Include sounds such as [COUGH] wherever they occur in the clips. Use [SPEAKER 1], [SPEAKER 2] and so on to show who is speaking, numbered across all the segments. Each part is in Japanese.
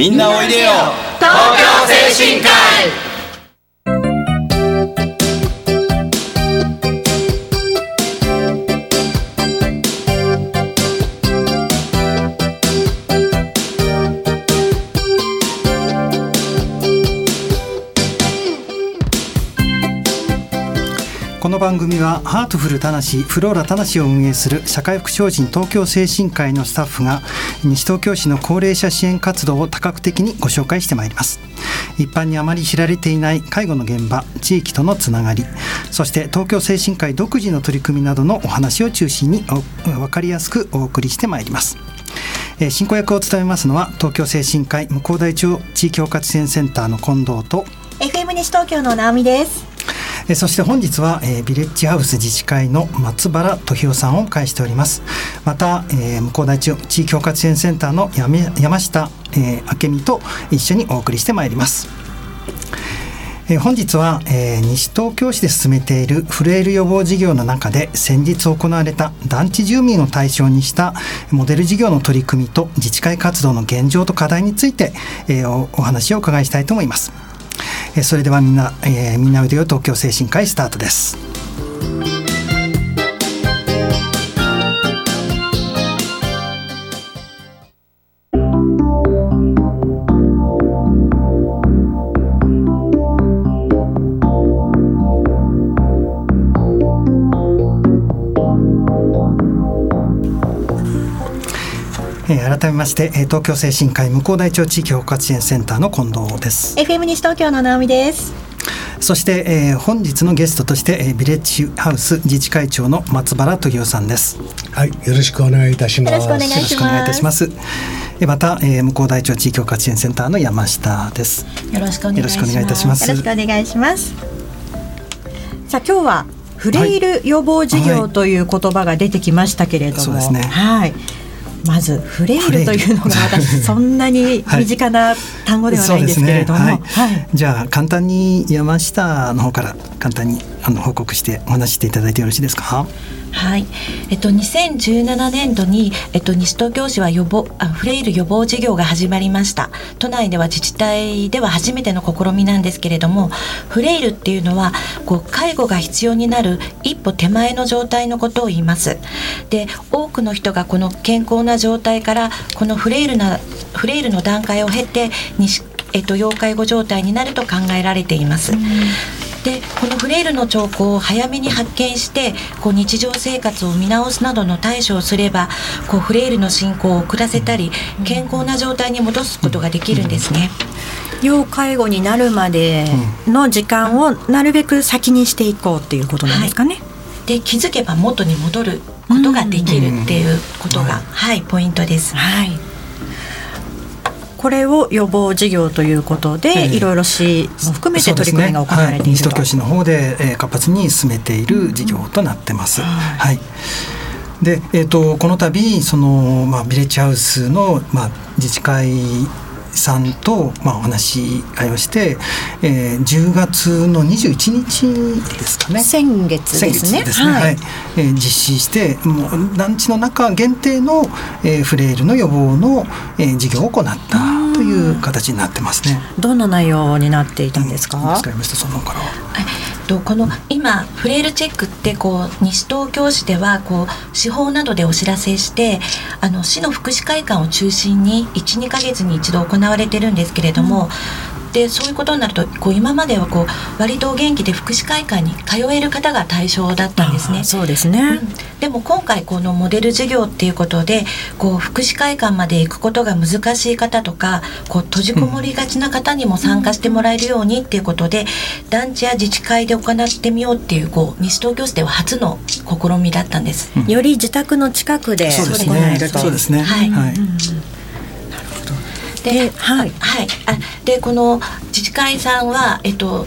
[SPEAKER 1] みんなおいでよ。
[SPEAKER 2] 東京精神科医。
[SPEAKER 3] 番組はハートフルたなしフローラたなしを運営する社会福祉法人東京精神科医のスタッフが西東京市の高齢者支援活動を多角的にご紹介してまいります一般にあまり知られていない介護の現場地域とのつながりそして東京精神科医独自の取り組みなどのお話を中心に分かりやすくお送りしてまいりますえ進行役を務めますのは東京精神科医向台町地域包括支援センターの近藤と
[SPEAKER 4] FM 西東京の直美です。
[SPEAKER 3] えそして本日は、えービレッジハウス自治会の松原時夫さんを迎えしておりますまた、えー向こう大地地域包括支援センターの山山下、えー明美と一緒にお送りしてまいりますえー本日は、えー西東京市で進めているフレイル予防事業の中で先日行われた団地住民を対象にしたモデル事業の取り組みと自治会活動の現状と課題について、えーおお話をお伺いしたいと思います。それではみんな、えーみんなおいでよ東京精神科医スタートです。改めまして、えー東京精神科医向大町地域包括支援センターの近藤です。
[SPEAKER 4] FM 西東京の直美です。
[SPEAKER 3] そして、えー本日のゲストとして、えービレッジハウス自治会長の松原時夫さんです。
[SPEAKER 5] はい、よろしくお願いいたします。
[SPEAKER 4] よろしくお願い
[SPEAKER 3] いいたします。えーまた、えー向大町地域包括支援センターの山下です。
[SPEAKER 4] よろしくお願いします。
[SPEAKER 3] よろしくお願いいたします
[SPEAKER 4] よろしくお願いします。さあ今日はフレイル予防事業という言葉が出てきましたけれども、
[SPEAKER 3] そうですね
[SPEAKER 4] はい。まずフレイ
[SPEAKER 3] ル
[SPEAKER 4] ル。というのが私そんなに身近な単語ではないんですけれども、
[SPEAKER 3] そうですね。
[SPEAKER 4] は
[SPEAKER 3] はい。い。じゃあ簡単に山下の方から。簡単にあの報告してお話していただいてよろしいですか？
[SPEAKER 6] はい、えっと2017年度にえっと西東京市は予防あフレイル予防事業が始まりました。都内では自治体では初めての試みなんですけれども、フレイルっていうのはこう介護が必要になる一歩手前の状態のことを言います。で、多くの人がこの健康な状態からこのフレイルなフレイルの段階を経て西えっと要介護状態になると考えられています。でこのフレイルの兆候を早めに発見してこう日常生活を見直すなどの対処をすればこうフレイルの進行を遅らせたり健康な状態に戻すことができるんですね。
[SPEAKER 4] 要介護になるまでの時間をなるべく先にしていこうっていうことなんですかね。
[SPEAKER 6] で気づけば元に戻ることができるっていうことが、はい、ポイントです。
[SPEAKER 4] はい。これを予防事業ということで、
[SPEAKER 3] ええ
[SPEAKER 4] いろいろ市も含めて取り組みが行われていると。
[SPEAKER 3] ねはい、西東京市の方で、えー活発に進めている事業となってます。はい。で、えっ、とこの度そのまあビレッジハウスのまあ自治会さんとまあお話し合いをして、えー、10月の21日ですかね。
[SPEAKER 4] 先月ですね。
[SPEAKER 3] ですね、はいえー実施してもう団地の中限定の、えーフレイルの予防の、えー事業を行ったという形になってますね。
[SPEAKER 4] どんな内容になっていたんですか？
[SPEAKER 3] 使いましたその方から。
[SPEAKER 6] えっとこの今フレイルチェックってこう西東京市ではこう司法などでお知らせしてあの市の福祉会館を中心に12か月に一度行われてるんですけれども、でそういうことになるとこう今まではこう割とお元気で福祉会館に通える方が対象だったんですね。
[SPEAKER 4] そうですね。
[SPEAKER 6] うんでも今回このモデル事業っていうことでこう福祉会館まで行くことが難しい方とかこう閉じこもりがちな方にも参加してもらえるようにっていうことで、団地や自治会で行ってみようっていうこう西東京市では初の試みだったんです。
[SPEAKER 4] より自宅の近くで
[SPEAKER 3] そうです
[SPEAKER 4] 行え
[SPEAKER 3] ね。
[SPEAKER 4] ると。
[SPEAKER 3] そうですね。
[SPEAKER 6] はい
[SPEAKER 3] はい。
[SPEAKER 6] で、
[SPEAKER 4] はい。
[SPEAKER 6] はい、あでこの自治会さんはえっと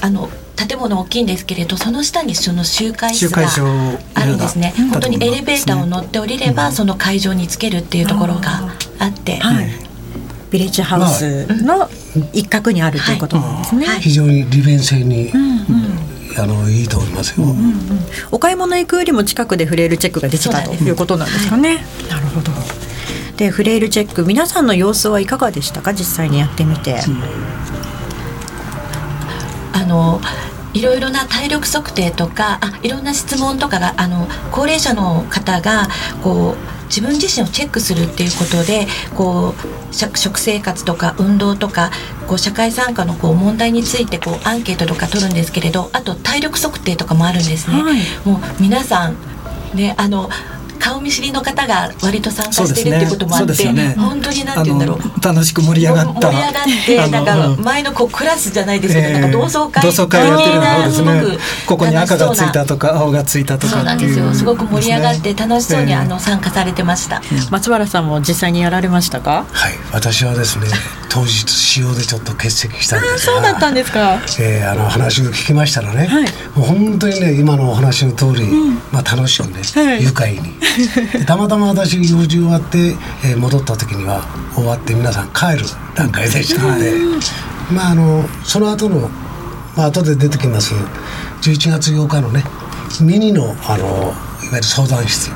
[SPEAKER 6] あの建物大きいんですけれどその下にその集会室が
[SPEAKER 3] 集会所
[SPEAKER 6] あるんですね。
[SPEAKER 3] うん。
[SPEAKER 6] 本当にエレベーターを乗って降りれば、その会場につけるっていうところがあって、
[SPEAKER 4] はい。ビレッジハウスの一角にあるということなんですね。
[SPEAKER 6] はい。
[SPEAKER 5] 非常に利便性に、あのいいと思いますよ。
[SPEAKER 4] お買い物行くよりも近くでフレイルチェックができたと
[SPEAKER 6] そうなんです
[SPEAKER 4] いうことなんです。かね。なるほど。でフレイルチェック皆さんの様子はいかがでしたか？実際にやってみて。
[SPEAKER 6] あのいろいろな体力測定とかあいろんな質問とかがあの高齢者の方がこう自分自身をチェックするっていうことでこう食生活とか運動とかこう社会参加のこう問題についてこうアンケートとか取るんですけれどあと体力測定とかもあるんですね。はい、もう皆さんねあの顔見知りの方が割と参加してるってこともあって、ねね、本当になんて言うんだろう。
[SPEAKER 3] 楽しく盛り上がった。
[SPEAKER 6] 盛り上がってなんか前のこうクラスじゃないですけど、えー、なんか同窓会
[SPEAKER 3] 同窓会やってるのですね。ここに赤がついたとか青がついたとか
[SPEAKER 6] そうなんですよ。すごく盛り上がって楽しそうにあの参加されてました、
[SPEAKER 4] 松原さんも実際にやられましたか？
[SPEAKER 5] はい。私はですね当日使用でちょっと欠席したんです
[SPEAKER 4] がそうだったんですか、
[SPEAKER 5] えー、あの話を聞きましたらね、はい、もう本当にね今のお話の通り、うん、まあ楽しくね、はい、愉快に。たまたま私用事終わって、えー、戻った時には終わって皆さん帰る段階でしたので、まああのその後のまあ後で出てきます11月8日のねミニのあのいわゆる相談室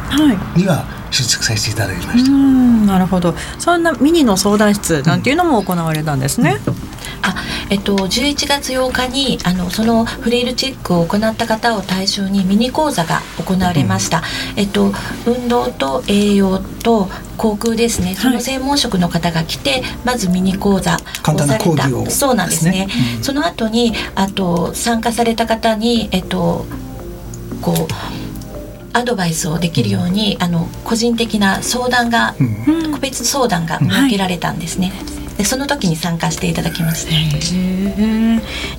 [SPEAKER 5] には、はい出席させていただきました。
[SPEAKER 4] なるほど。そんなミニの相談室なんていうのも行われたんですね、うん、
[SPEAKER 6] あえっと、11月8日にあのそのフレイルチェックを行った方を対象にミニ講座が行われました、うん、えっと、運動と栄養と航空ですね。その専門職の方が来て、はい、まずミニ講座
[SPEAKER 3] をされた。
[SPEAKER 6] そうなんですね、うん、その後にあと参加された方にえっとこうアドバイスをできるように、うん、あの個人的な相談が、うん、個別相談が設けられたんですね。でその時に参加していただきました。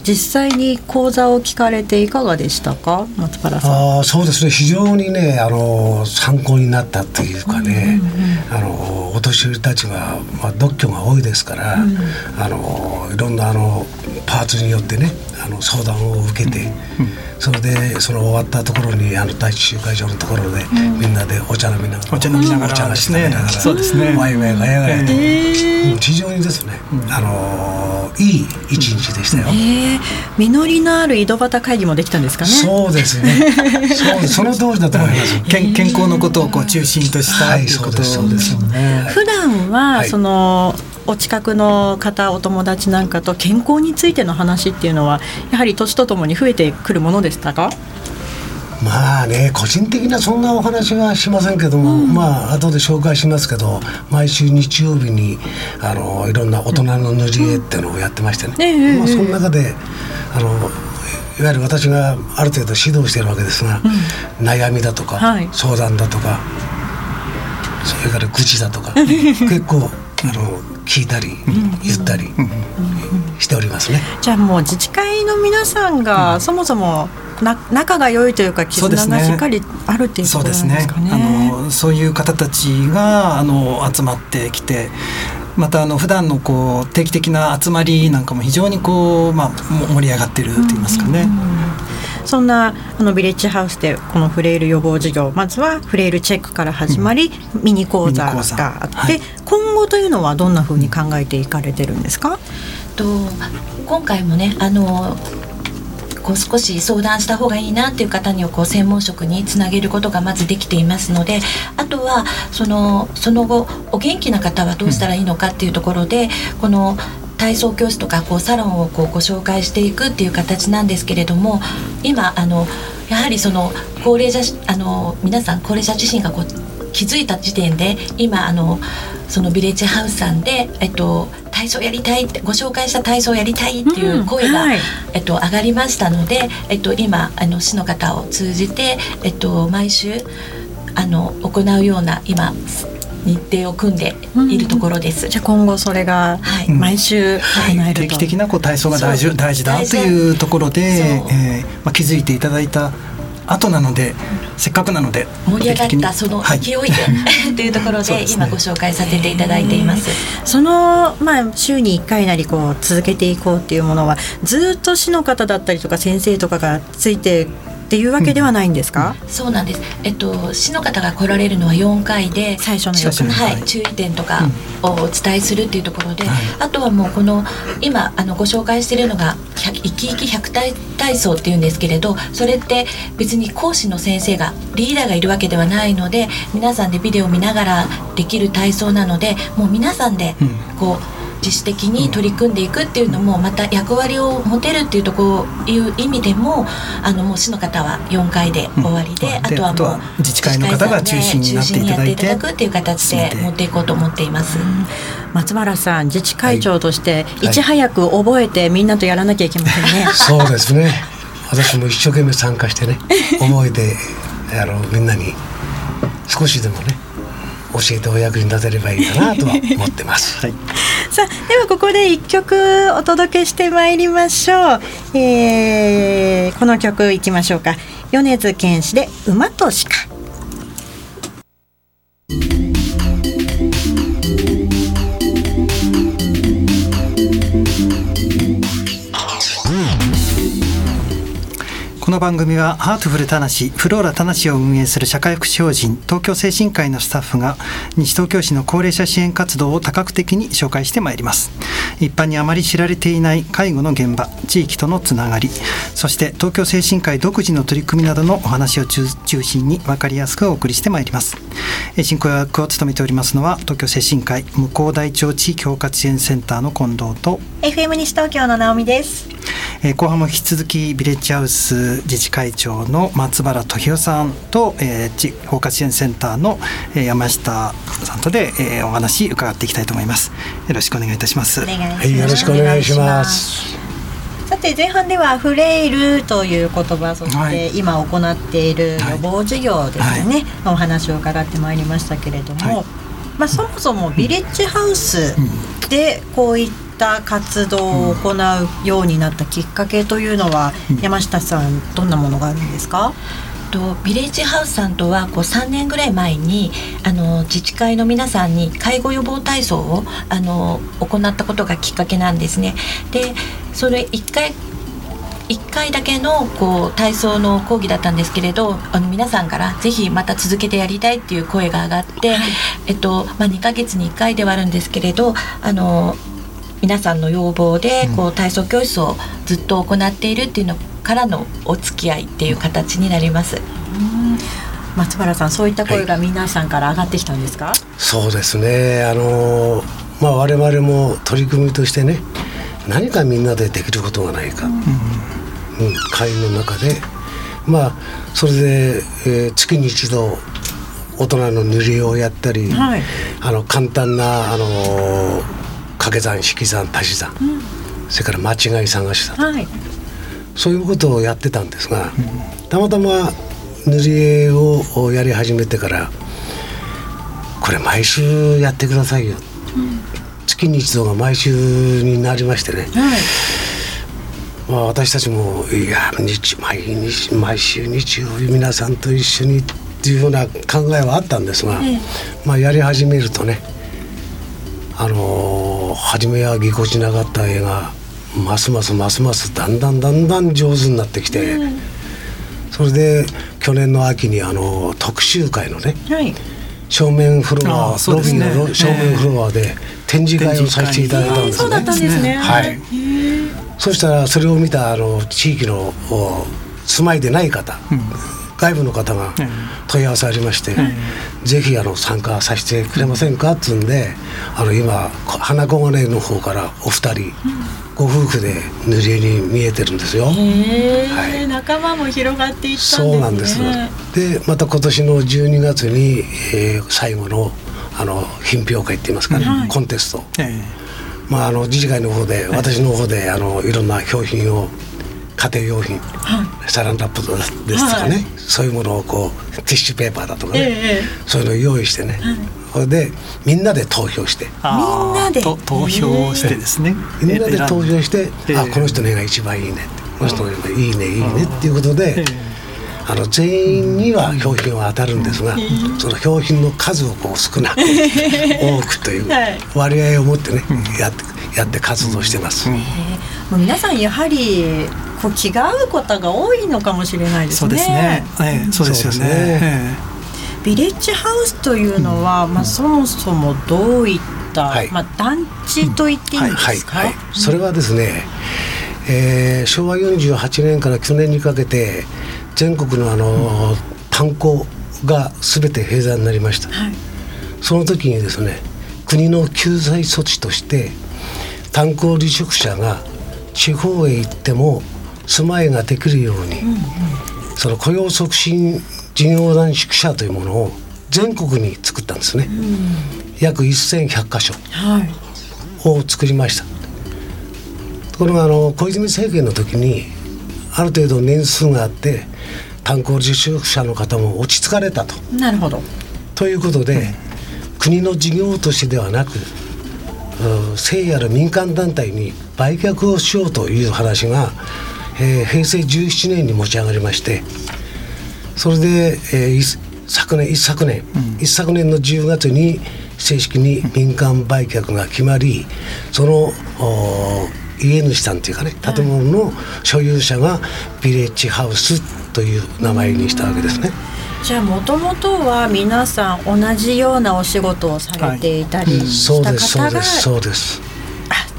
[SPEAKER 4] 実際に講座を聞かれていかがでしたか、松原さん。
[SPEAKER 5] あそうですね、非常にね、あの参考になったというかね、あのお年寄りたちはまあ独居が多いですから、うん、あのいろんなあのパーツによってね、あの相談を受けて。うん。それでその終わったところにあの第一集会場のところで、みんなでお茶飲みながら
[SPEAKER 3] お茶飲みながらお茶しながら、
[SPEAKER 5] そうですね。ワイワイガヤガヤと、えー、非常にですね、あのいい一日でしたよ、え
[SPEAKER 4] ー、実りのある井戸端会議もできたんですかね。
[SPEAKER 5] そうですね。そうその通りだと思います。[LAUGHS]
[SPEAKER 3] 健健康のことをこう中心とした、はい、ということですよね
[SPEAKER 4] 普段はその、お近くの方お友達なんかと健康についての話っていうのはやはり年とともに増えてくるものでしたか？
[SPEAKER 5] まあね個人的なそんなお話はしませんけども、うん、まあ後で紹介しますけど毎週日曜日にあのいろんな大人の塗り絵っていうのをやってましてね、うん、まあ、その中であのいわゆる私がある程度指導しているわけですが、うん、悩みだとか、はい、相談だとかそれから愚痴だとか [LAUGHS] 結構あの聞いたり言ったりしておりますね。
[SPEAKER 4] じゃあもう自治会の皆さんがそもそもな仲が良いというか絆がしっかりあるっていうことなんですかね。そう、ね、
[SPEAKER 3] あのそういう方たちがあの集まってきて。またあの普段のこう定期的な集まりなんかも非常にこう、まあ、盛り上がってると言いますかね。うんうん
[SPEAKER 4] そんなあのビレッジハウスでこのフレイル予防事業まずはフレイルチェックから始まり、うん、ミニ講座があって、はい、今後というのはどんなふうに考えていかれてるんですか？
[SPEAKER 6] と今回もねあのこう少し相談した方がいいなっていう方にこう専門職につなげることがまずできていますのであとはそのその後お元気な方はどうしたらいいのかっていうところで、うん、この体操教室とかこうサロンをこうご紹介していくっていう形なんですけれども今あのやはりその高齢者あの皆さん高齢者自身がこう気づいた時点で今あのそのビレッジハウスさんで、えっと、体操やりたいってご紹介した体操やりたいっていう声が、うんはい、えっと、上がりましたので、えっと、今あの市の方を通じて、えっと、毎週あの行うような今日程を組んでいるところです。
[SPEAKER 4] うん、じゃあ今後それが毎週行えると、
[SPEAKER 3] 定期的なこう体操が大事大事だというところで、えー、まあ気づいていただいた後なので、せっかくなので
[SPEAKER 6] 盛り上がったその勢いで、はい、というところで今ご紹介させていただいています。
[SPEAKER 4] そのまあ週に1回なりこう続けていこうっていうものはずっと市の方だったりとか先生とかがついてっていうわけではないんですか、
[SPEAKER 6] うん、そうなんです。えっと市の方が来られるのは4回で
[SPEAKER 4] 最初
[SPEAKER 6] のはい、注意点とかをお伝えするっていうところで、うん、あとはもうこの今あのご紹介しているのが生き生き百体体操っていうんですけれどそれって別に講師の先生がリーダーがいるわけではないので皆さんでビデオを見ながらできる体操なのでもう皆さんでこう、うん自主的に取り組んでいくっていうのもまた役割を持てるっていうところいう意味でもあのもう市の方は4回で終わりで、うん、あとはもう
[SPEAKER 3] 自治会の方が中心になっていただいて。
[SPEAKER 6] いただくっていう形で持っていこうと思っています。
[SPEAKER 4] 松原さん自治会長としてい。ち早く覚えてみんなとやらなきゃいけませんね。
[SPEAKER 5] はい、そうですね。私も一生懸命参加してね、覚えてあのみんなに。少しでもね教えてお役に立てればいいかなとは思ってます。[LAUGHS] はい、
[SPEAKER 4] さあではここで一曲お届けしてまいりましょう。えー、この曲いきましょうか。米津玄師で馬と鹿。
[SPEAKER 3] この番組はハートフルたなしフローラたなしを運営する社会福祉法人東京精神科医のスタッフが西東京市の高齢者支援活動を多角的に紹介してまいります。一般にあまり知られていない介護の現場地域とのつながりそして東京精神科医独自の取り組みなどのお話を中心に分かりやすくお送りしてまいります。進行役を務めておりますのは東京精神科医向こう大町地域包括支援センターの近藤と
[SPEAKER 4] FM 西東京の直美です。
[SPEAKER 3] えー、後半も引き続きビレッジハウス自治会長の松原時夫さんと、えー、包括支援センターの、えー、山下さんとで、えー、お話伺っていきたいと思います。よろしくお願いいたします。
[SPEAKER 5] はい、よろしくお願いします。
[SPEAKER 4] さて前半ではフレイルという言葉そして今行っている予防事業ですね、はい。はい、お話を伺ってまいりましたけれども、はい、まあ、そもそもビレッジハウスでこういったった活動を行うようになったきっかけというのは、うん、山下さんどんなものがあるんですか？
[SPEAKER 6] とビレッジハウスさんとはこう3年ぐらい前にあの自治会の皆さんに介護予防体操をあの行ったことがきっかけなんですね。でそれ1回1回だけのこう体操の講義だったんですけれどあの皆さんからぜひまた続けてやりたいっていう声が上がって、はい、えっとまあ、2ヶ月に1回ではあるんですけれどあの皆さんの要望でこう体操教室をずっと行っているっていうのからのお付き合いっていう形になります。
[SPEAKER 4] 松原さんそういった声が皆さんから上がってきたんですか、はい、
[SPEAKER 5] そうですね。あのまあ我々も取り組みとしてね何かみんなでできることがないか、うん、うん、会の中で。まあそれで、えー、月に一度大人の塗りをやったり、はい、あの簡単なあのー掛け算引き算足し算、うん、それから間違い探しだと、はい、そういうことをやってたんですが、うん、たまたま塗り絵をやり始めてからこれ毎週やってくださいよ、うん、月に一度が毎週になりましてね、はい。まあ、私たちもいや日毎日毎週日曜日皆さんと一緒にっていうような考えはあったんですが、まあ、やり始めるとねあのー、初めはぎこちなかった絵がますますますますだんだんだんだん上手になってきて、うん、それで去年の秋にあの特集会のね、はい、正面フロア、ね、ロビーの正面フロアで展示会をさせていただいたんですね。そうだったんですね。はい、そしたらそれを見たあの地域の住まいでない方、うん外部の方が問い合わせありまして、ぜひあの参加させてくれませんか？っつうんであの今花小金の方からお二人、ご夫婦で塗り絵に見えてるんですよ。は
[SPEAKER 4] い、仲間も広がっていったんです、ね、
[SPEAKER 5] そうなんです。でまた今年の12月に、えー、最後のあの品評会って言いますかね、はい、コンテスト。えー、まああの自治会の方で私の方であのいろんな商品を家庭用品、はい、サランラップですとかね、はい、そういうものをこうティッシュペーパーだとかね、えー、そういうのを用意してね、はい、それでみんなで投票して。み
[SPEAKER 4] んなで。投
[SPEAKER 3] 票してですね。
[SPEAKER 5] みんなで投票して、えー、あこの人の絵が一番いいねこの人の絵がいいねいいねっていうことで、あの全員には標品は当たるんですが、その標品の数をこう少なく [LAUGHS] 多くという割合を持ってね、やってやって活動してます。
[SPEAKER 4] もう皆さんやはりこう気が合うことが多いのかもしれないですね。
[SPEAKER 3] そうですね。ええ、そうですよね。ね
[SPEAKER 4] ビレッジハウスというのは、うん、まあそもそもどういった、はい、まあ団地と言っていいんですか？はいはい、
[SPEAKER 5] それはですね、えー、昭和48年から去年にかけて全国のあの、炭鉱がすべて閉鎖になりました。その時にですね、国の救済措置として炭鉱離職者が地方へ行っても住まいができるように、うんうん、その雇用促進事業団宿舎というものを全国に作ったんですね、うん、約1100箇所を作りました、はい、ところがあの小泉政権の時にある程度年数があって炭鉱離職者の方も落ち着かれたと。
[SPEAKER 4] なるほど。
[SPEAKER 5] ということで、うん、国の事業としてではなく聖やる民間団体に売却をしようという話が、えー、平成17年に持ち上がりましてそれで、えー、昨年一昨年、うん、一昨年の10月に正式に民間売却が決まりその家主さんというかね建物の所有者がビレッジハウスという名前にしたわけですね。
[SPEAKER 4] じゃあもともとは皆さん同じようなお仕事をされていたりした方が、
[SPEAKER 5] そうです
[SPEAKER 4] あ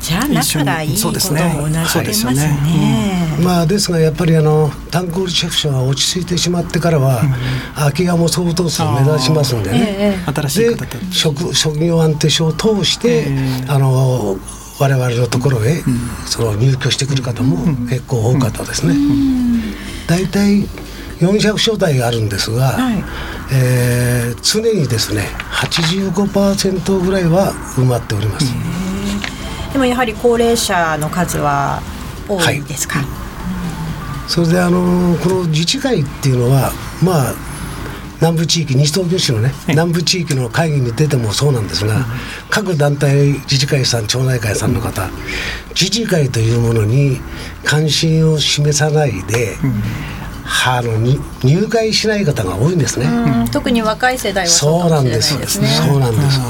[SPEAKER 4] じゃあ仲がいいことも同じますね。ね。
[SPEAKER 5] うん、まあですがやっぱりあの炭鉱着者が落ち着いてしまってからは、うん、空き家も相当数目指しますんでね。えー、新しい職職業安定所を通して、えー、あの我々のところへ、うん、その入居してくる方も結構多かったですね。大体400所帯あるんですが、はい、えー、常にですね85%ぐらいは埋まっております。
[SPEAKER 4] でもやはり高齢者の数は多いですか、はい、
[SPEAKER 5] それであのこの自治会っていうのはまあ南部地域西東京市のね、はい、南部地域の会議に出てもそうなんですが、うん、各団体自治会さん町内会さんの方、うん、自治会というものに関心を示さないで、うん。あのに入会しない方が多いんですね。
[SPEAKER 4] 特に若い世代は
[SPEAKER 5] そうなんです。そうなんです。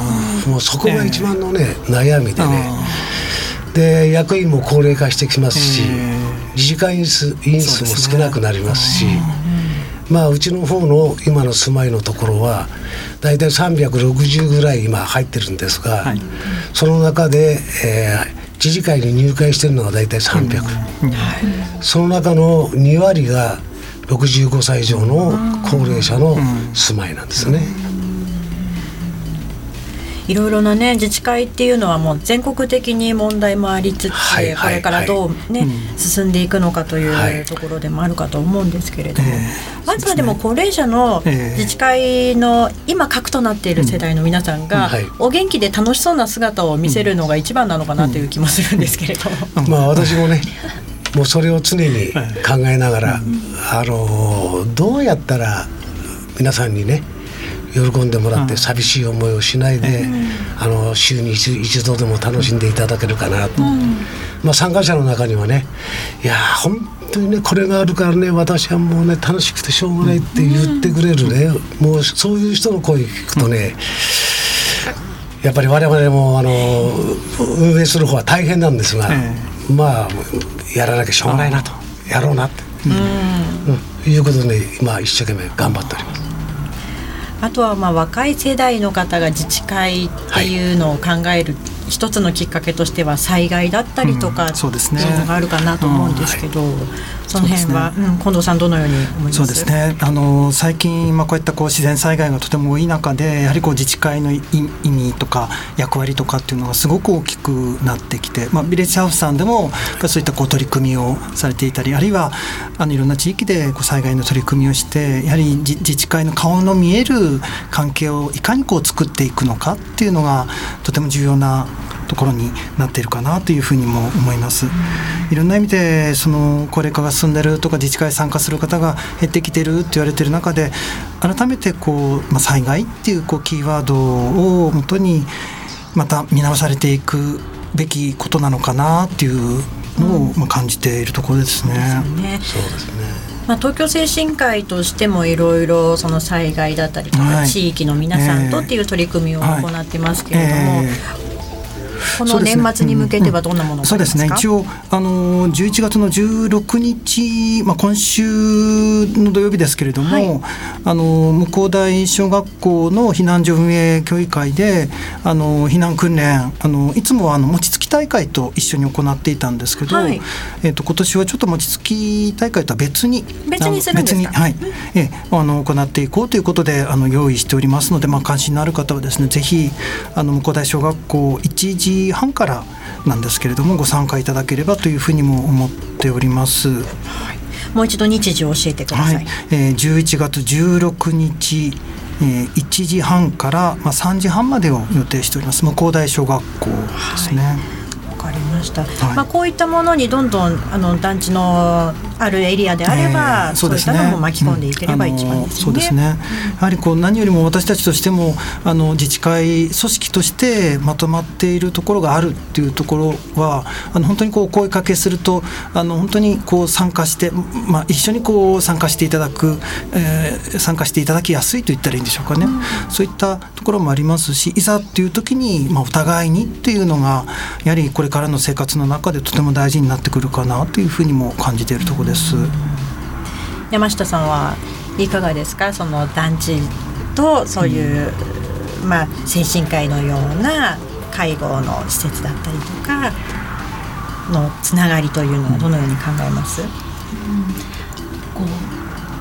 [SPEAKER 5] もうそこが一番のね、悩みでね。で役員も高齢化してきますし、自治会員数員数も少なくなりますし。まあ、うちの方の今の住まいのところは大体360ぐらい今入ってるんですが、はい、その中で、えー、自治会に入会してるのが大体300、うん。その中の2割が65歳以上の高齢者の住まいなんですね。
[SPEAKER 4] いろいろなね自治会っていうのはもう全国的に問題もありつつ、はいはい、これからどうね、進んでいくのかというところでもあるかと思うんですけれども、まずはでも高齢者の自治会の今核となっている世代の皆さんが、お元気で楽しそうな姿を見せるのが一番なのかなという気もするんですけれども。
[SPEAKER 5] まあ私もね [LAUGHS] もうそれを常に考えながら、あのどうやったら皆さんにね喜んでもらって寂しい思いをしないで、あの週に一度でも楽しんでいただけるかなと、まあ、参加者の中にはねいや本当にねこれがあるからね私はもうね楽しくてしょうがないって言ってくれるね、もうそういう人の声聞くとね、やっぱり我々もあの運営する方は大変なんですが、まあやらなきゃしょうがないなと。やろうなって、うん、いうことで今一生懸命頑張っております。
[SPEAKER 4] あとはまあ若い世代の方が自治会っていうのを考える、一つのきっかけとしては災害だったりとか、うん、そうですね、そういうのがあるかなと思うんですけど、うんはい、その辺は、ね。うん、近藤さんどのように思います？
[SPEAKER 3] そうですね。あの最近、まあ、こういったこう自然災害がとても多い中でやはりこう自治会の意味とか役割とかっていうのがすごく大きくなってきて、まあ、ビレッジハウスさんでもそういったこう取り組みをされていたりあるいはあのいろんな地域でこう災害の取り組みをしてやはり自治会の顔の見える関係をいかにこう作っていくのかっていうのがとても重要なところになっているかなというふうにも思います。いろんな意味でその高齢化が進んでるとか自治会参加する方が減ってきてるって言われてる中で改めてこう、まあ、災害っていうこうキーワードをもとにまた見直されていくべきことなのかなっていうのを、まあ、感じているところですね。
[SPEAKER 5] そうですね
[SPEAKER 4] まあ、東京精神科医としてもいろいろその災害だったりとか、地域の皆さんとっていう取り組みを行ってますけれども、この年末に向けてはどんなもの
[SPEAKER 3] そうですね。一応あの11月の16日、まあ、今週の土曜日ですけれども、はい、あの向こう大小学校の避難所運営協議会であの避難訓練あのいつもはあの餅つき大会と一緒に行っていたんですけど、はい、えーと、今年はちょっと餅つき大会とは別に
[SPEAKER 4] 別にするんですか、
[SPEAKER 3] はい。えー、あの行っていこうということであの用意しておりますので、まあ、関心のある方はですねぜひあの向こう大小学校1時半からなんですけれどもご参加いただければというふうにも思っております。はい
[SPEAKER 4] もう一度日時を教えてください。はい、
[SPEAKER 3] えー、11月16日えー、1時半から、まあ、3時半までを予定しております向こう大小学校ですね。はい
[SPEAKER 4] かりました、はい、まあ、こういったものにどんどんあの団地のあるエリアであれば、えー、そうですね、そういったのも巻き込んでいければ一番、ね。うん、
[SPEAKER 3] そうですね。やはりこう何よりも私たちとしてもあの自治会組織としてまとまっているところがあるっていうところはあの本当にこう声かけするとあの本当にこう参加して、まあ、一緒にこう参加していただく、えー、参加していただきやすいと言ったらいいんでしょうかね、うん、そういったところもありますしいざっていう時に、まあ、お互いにっていうのがやはりこれからの生活の中でとても大事になってくるかなというふうにも感じているところです。
[SPEAKER 4] 山下さんはいかがですか？その団地とそういう、うん、まあ、精神科医のような介護の施設だったりとかのつながりというのはどのように考えます、うん、
[SPEAKER 6] こう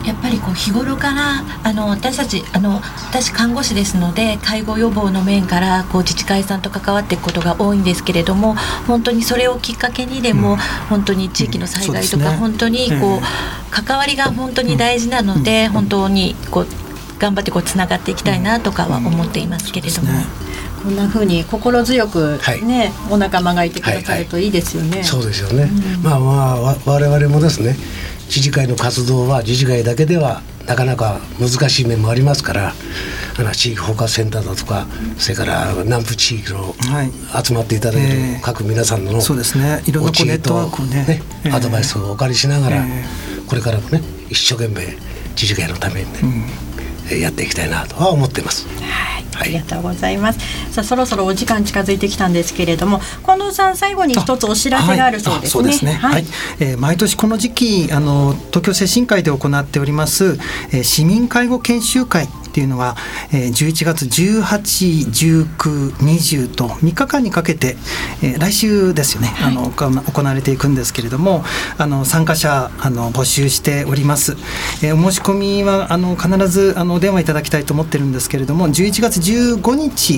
[SPEAKER 6] やっぱりこう日頃からあの私たちあの私看護師ですので介護予防の面からこう自治会さんと関わっていくことが多いんですけれども本当にそれをきっかけにでも、うん、本当に地域の災害とか、うん。ね、本当にこう、関わりが本当に大事なので、うん、本当にこう頑張ってこうつながっていきたいなとかは思っていますけれども。
[SPEAKER 4] こんな風に心強くね、はい、お仲間がいてくださるといい。ですよね。はいはい、
[SPEAKER 5] そうですよね。まあまあ我々もですね、知事会の活動は自治会だけではなかなか難しい面もありますからあの地域包括センターだとかそれから南部地域の集まっていただいて各皆さんの、
[SPEAKER 3] そうですね。いろんなネットワークね。ね、
[SPEAKER 5] えー、アドバイスをお借りしながら、えー、これからもね一生懸命知事会のためにね、うん、やっていきたいなとは思っています。
[SPEAKER 4] はいありがとうございます。さあそろそろお時間近づいてきたんですけれども、近藤さん最後に一つお知らせがあるそうですね。そうですね。
[SPEAKER 3] はい。えー、毎年この時期あの東京精神科医で行っております、えー、市民介護研修会っていうのが、えー、11月18、19、20と3日間にかけて、えー、来週ですよね、はい、あの行われていくんですけれどもあの参加者あの募集しております、えー、お申し込みはあの必ずあのお電話いただきたいと思ってるんですけれども11月15日、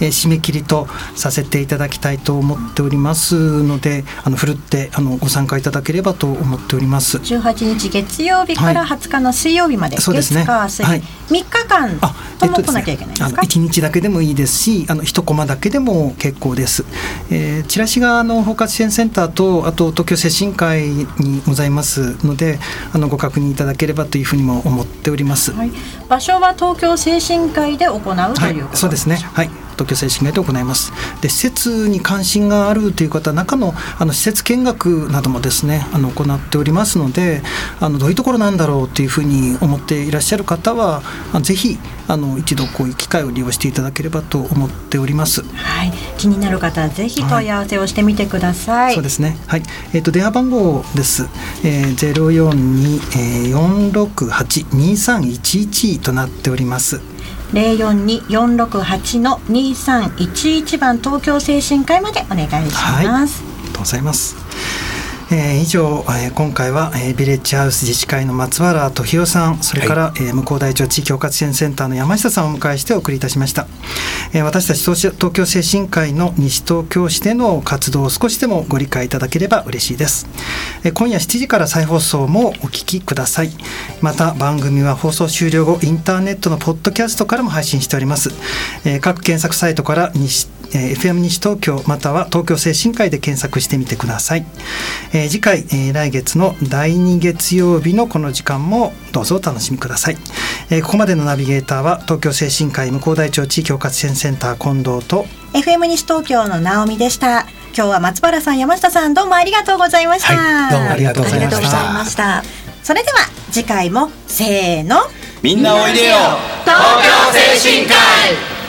[SPEAKER 3] えー、締め切りとさせていただきたいと思っておりますのであのふるってあのご参加いただければと思っております。
[SPEAKER 4] 18日月曜日から20日の水曜日まで、はい、そうですね、はい、3日間間とも来なきゃいけないですか、
[SPEAKER 3] 一、日だけでもいいですしあの一コマだけでも結構です、えー、チラシがあの包括支援センターとあと東京精神科医にございますのであのご確認いただければというふうにも思っております、はい、
[SPEAKER 4] 場所は東京精神科医で行うということ、はい、
[SPEAKER 3] そうですねはい東京精神科医で行いますで施設に関心があるという方中のあの施設見学などもですねあの行っておりますのであのどういうところなんだろうというふうに思っていらっしゃる方はぜひあの一度こういう機会を利用していただければと思っております。
[SPEAKER 4] はい、気になる方はぜひ問い合わせをしてみてください。は
[SPEAKER 3] い、そうですね。はい、えっ、ー、と電話番号です。ゼロ四二四六八二三一一となっております。
[SPEAKER 4] 042468の2311番東京精神科医までお願いします。はい、ありが
[SPEAKER 3] とうございます。えー、以上、えー、今回は、えー、ビレッジハウス自治会の松原時代さんそれから、はい、えー、向こう大町地域包括支援センターの山下さんをお迎えしてお送りいたしました、えー、私たち東京精神科医の西東京市での活動を少しでもご理解いただければ嬉しいです、えー、今夜7時から再放送もお聞きください。また番組は放送終了後インターネットのポッドキャストからも配信しております、えー、各検索サイトから西えー、FM 西東京または東京精神科医で検索してみてください、えー、次回、えー、来月の第2月曜日のこの時間もどうぞお楽しみください、えー、ここまでのナビゲーターは東京精神科医向大町地域包括支援センター近藤と
[SPEAKER 4] FM 西東京の直美でした。今日は松原さん山下さんどうもありがとうございました、
[SPEAKER 5] はい、どうもありがとうございました。
[SPEAKER 4] それでは次回もせーの。
[SPEAKER 2] みんなおいでよ。東京精神科医